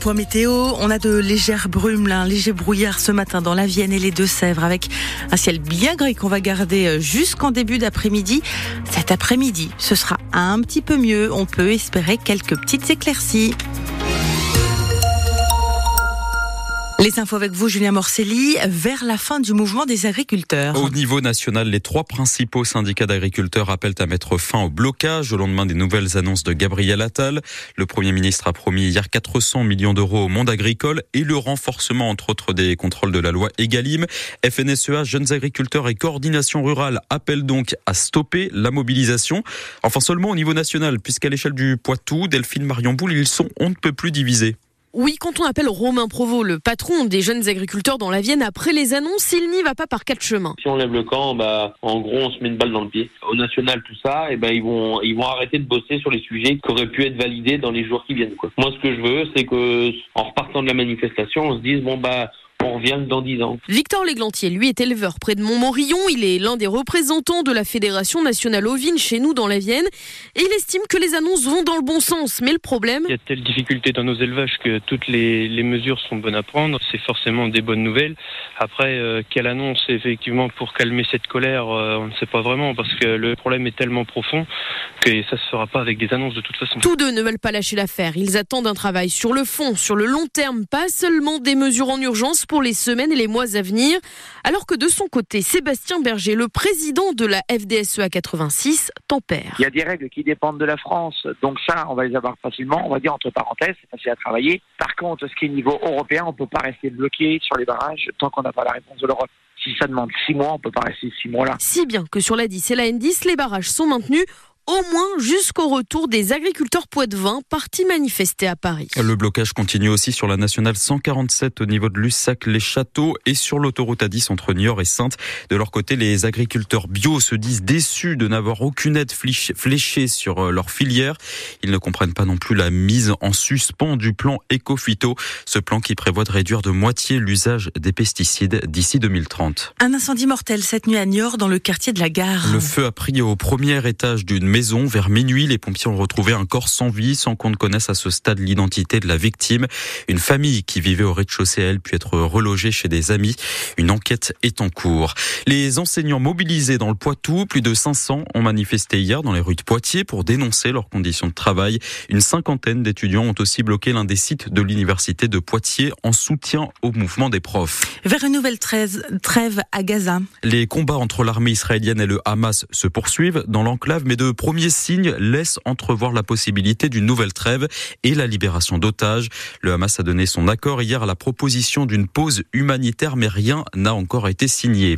Point météo, on a de légères brumes, un léger brouillard ce matin dans la Vienne et les Deux-Sèvres avec un ciel bien gris qu'on va garder euh, jusqu'en début d'après-midi. Cet après-midi, ce sera un petit peu mieux. On peut espérer quelques petites éclaircies. Les infos avec vous, Julien Morcelli, vers la fin du mouvement des agriculteurs. Au niveau national, les trois principaux syndicats d'agriculteurs appellent à mettre fin au blocage au lendemain des nouvelles annonces de Gabriel Attal. Le Premier ministre a promis hier 400 millions d'euros au monde agricole et le renforcement, entre autres, des contrôles de la loi Egalim. FNSEA, Jeunes agriculteurs et Coordination rurale appellent donc à stopper la mobilisation. Enfin, seulement au niveau national, puisqu'à l'échelle du Poitou, Delphine Marion Boule, ils sont on ne peut plus divisés. Oui, quand on appelle Romain Provost, le patron des jeunes agriculteurs dans la Vienne, après les annonces, il n'y va pas par quatre chemins. Si on lève le camp, bah, en gros, on se met une balle dans le pied. Au national, tout ça, et eh ben, ils vont, ils vont arrêter de bosser sur les sujets qui auraient pu être validés dans les jours qui viennent. Quoi. Moi, ce que je veux, c'est que, en repartant de la manifestation, on se dise, bon, bah, on revient dans 10 ans. Victor Léglantier, lui, est éleveur près de Montmorillon. Il est l'un des représentants de la Fédération nationale ovine chez nous dans la Vienne. Et il estime que les annonces vont dans le bon sens. Mais le problème... Il y a telle difficulté dans nos élevages que toutes les, mesures sont bonnes à prendre. C'est forcément des bonnes nouvelles. Après, euh, quelle annonce effectivement pour calmer cette colère, euh, on ne sait pas vraiment parce que le problème est tellement profond que ça se fera pas avec des annonces de toute façon. Tous deux ne veulent pas lâcher l'affaire. Ils attendent un travail sur le fond, sur le long terme, pas seulement des mesures en urgence pour les semaines et les mois à venir. Alors que de son côté, Sébastien Berger, le président de la FDSEA 86, tempère. Il y a des règles qui dépendent de la France, donc ça, on va les avoir facilement, on va dire entre parenthèses, c'est facile à travailler. Par contre, ce qui est niveau européen, on ne peut pas rester bloqué sur les barrages tant qu'on n'a pas la réponse de l'Europe. Si ça demande six mois, on ne peut pas rester six mois là. Si bien que sur la 10 et la N10, les barrages sont maintenus au moins jusqu'au retour des agriculteurs vin partis manifester à Paris. Le blocage continue aussi sur la nationale 147 au niveau de Lussac-les-Châteaux et sur l'autoroute A10 entre Niort et Sainte. De leur côté, les agriculteurs bio se disent déçus de n'avoir aucune aide fléchée sur euh, leur filière. Ils ne comprennent pas non plus la mise en suspens du plan Ecofito, ce plan qui prévoit de réduire de moitié l'usage des pesticides d'ici 2030. Un incendie mortel cette nuit à Niort dans le quartier de la gare. Le feu a pris au premier étage d'une maison. Vers minuit, les pompiers ont retrouvé un corps sans vie, sans qu'on ne connaisse à ce stade l'identité de la victime. Une famille qui vivait au rez-de-chaussée, elle, pu être relogée chez des amis. Une enquête est en cours. Les enseignants mobilisés dans le Poitou, plus de 500 ont manifesté hier dans les rues de Poitiers pour dénoncer leurs conditions de travail. Une cinquantaine d'étudiants ont aussi bloqué l'un des sites de l'université de Poitiers en soutien au mouvement des profs. Vers une nouvelle trêve à Gaza. Les combats entre l'armée israélienne et le Hamas se poursuivent dans l'enclave, mais de premier signe laisse entrevoir la possibilité d'une nouvelle trêve et la libération d'otages. Le Hamas a donné son accord hier à la proposition d'une pause humanitaire, mais rien n'a encore été signé.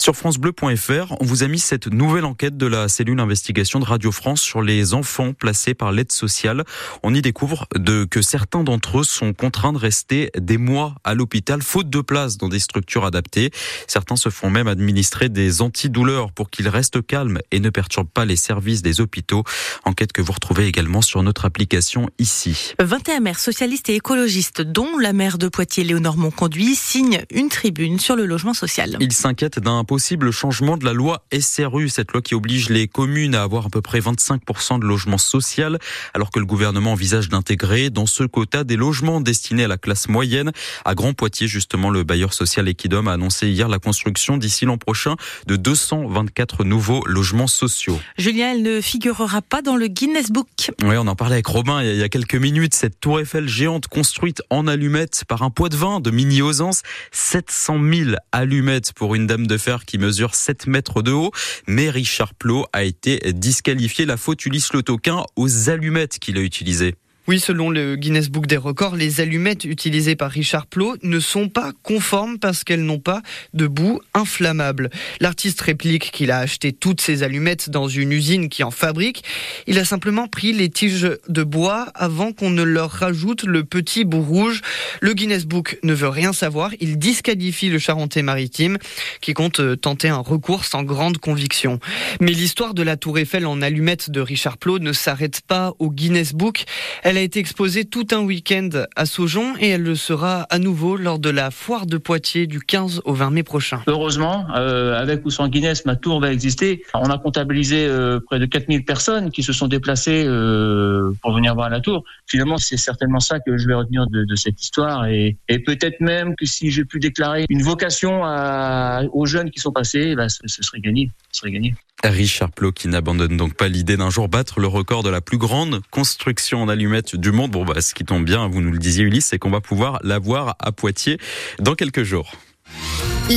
Sur francebleu.fr, on vous a mis cette nouvelle enquête de la cellule d'investigation de Radio France sur les enfants placés par l'aide sociale. On y découvre de, que certains d'entre eux sont contraints de rester des mois à l'hôpital faute de place dans des structures adaptées. Certains se font même administrer des antidouleurs pour qu'ils restent calmes et ne perturbent pas les services des hôpitaux. Enquête que vous retrouvez également sur notre application ici. 21 maires socialistes et écologistes, dont la maire de Poitiers, Léonore Monconduit, signent une tribune sur le logement social. Ils s'inquiètent d'un possible changement de la loi SRU, cette loi qui oblige les communes à avoir à peu près 25% de logements sociaux, alors que le gouvernement envisage d'intégrer dans ce quota des logements destinés à la classe moyenne. À Grand Poitiers, justement, le bailleur social Equidom a annoncé hier la construction d'ici l'an prochain de 224 nouveaux logements sociaux. Julien, ne figurera pas dans le Guinness Book. Oui, on en parlait avec Robin il y a quelques minutes. Cette tour Eiffel géante construite en allumettes par un poids de vin de Mini Osance. 700 000 allumettes pour une dame de fer qui mesure 7 mètres de haut. Mais Richard Plot a été disqualifié. La faute Ulysse Le Toquin aux allumettes qu'il a utilisées. Oui, selon le Guinness Book des records, les allumettes utilisées par Richard Plot ne sont pas conformes parce qu'elles n'ont pas de bout inflammable. L'artiste réplique qu'il a acheté toutes ces allumettes dans une usine qui en fabrique. Il a simplement pris les tiges de bois avant qu'on ne leur rajoute le petit bout rouge. Le Guinness Book ne veut rien savoir. Il disqualifie le Charentais maritime qui compte tenter un recours sans grande conviction. Mais l'histoire de la tour Eiffel en allumettes de Richard Plot ne s'arrête pas au Guinness Book. A été exposée tout un week-end à Saujon et elle le sera à nouveau lors de la foire de Poitiers du 15 au 20 mai prochain. Heureusement, euh, avec ou sans Guinness, ma tour va exister. On a comptabilisé euh, près de 4000 personnes qui se sont déplacées euh, pour venir voir la tour. Finalement, c'est certainement ça que je vais retenir de, cette histoire et, peut-être même que si j'ai pu déclarer une vocation aux jeunes qui sont passés, ce, ce serait gagné. Ce serait gagné. Richard Plot qui n'abandonne donc pas l'idée d'un jour battre le record de la plus grande construction en allumettes du monde. Bon, bah, ce qui tombe bien, vous nous le disiez Ulysse, c'est qu'on va pouvoir la voir à Poitiers dans quelques jours.